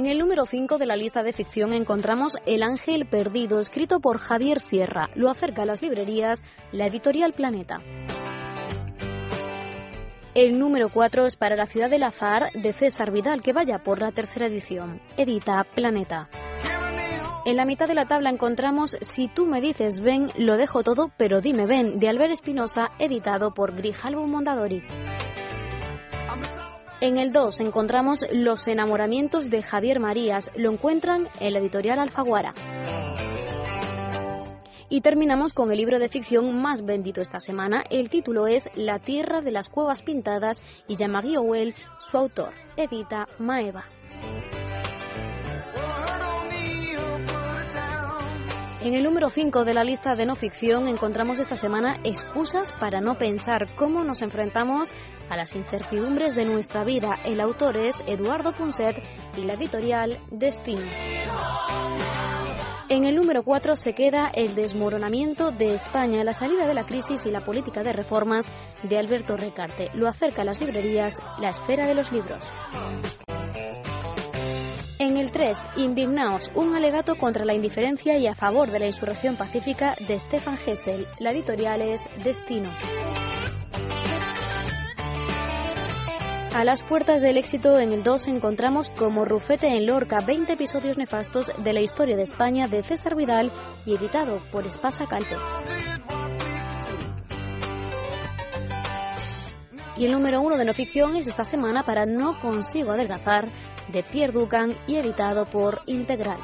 En el número 5 de la lista de ficción encontramos El Ángel Perdido, escrito por Javier Sierra. Lo acerca a las librerías la editorial Planeta. El número 4 es para la ciudad del azar de César Vidal, que vaya por la tercera edición. Edita Planeta. En la mitad de la tabla encontramos Si tú me dices ven, lo dejo todo, pero dime ven, de Albert Espinosa, editado por Grijalvo Mondadori. En el 2 encontramos Los enamoramientos de Javier Marías. Lo encuentran en la editorial Alfaguara. Y terminamos con el libro de ficción más vendido esta semana. El título es La tierra de las cuevas pintadas y Jean-Marie Owell, su autor, edita Maeva. En el número 5 de la lista de no ficción encontramos esta semana excusas para no pensar cómo nos enfrentamos a las incertidumbres de nuestra vida. El autor es Eduardo Punset y la editorial Destino. En el número 4 se queda El desmoronamiento de España, la salida de la crisis y la política de reformas de Alberto Recarte. Lo acerca a las librerías La esfera de los libros. En el 3, Indignaos, un alegato contra la indiferencia y a favor de la insurrección pacífica de Stefan Hessel. La editorial es Destino. A las puertas del éxito en el 2 encontramos como Rufete en Lorca 20 episodios nefastos de la historia de España de César Vidal y editado por Espasa Calpe. Y el número uno de no ficción es esta semana para No consigo adelgazar de Pierre Ducan y editado por Integral.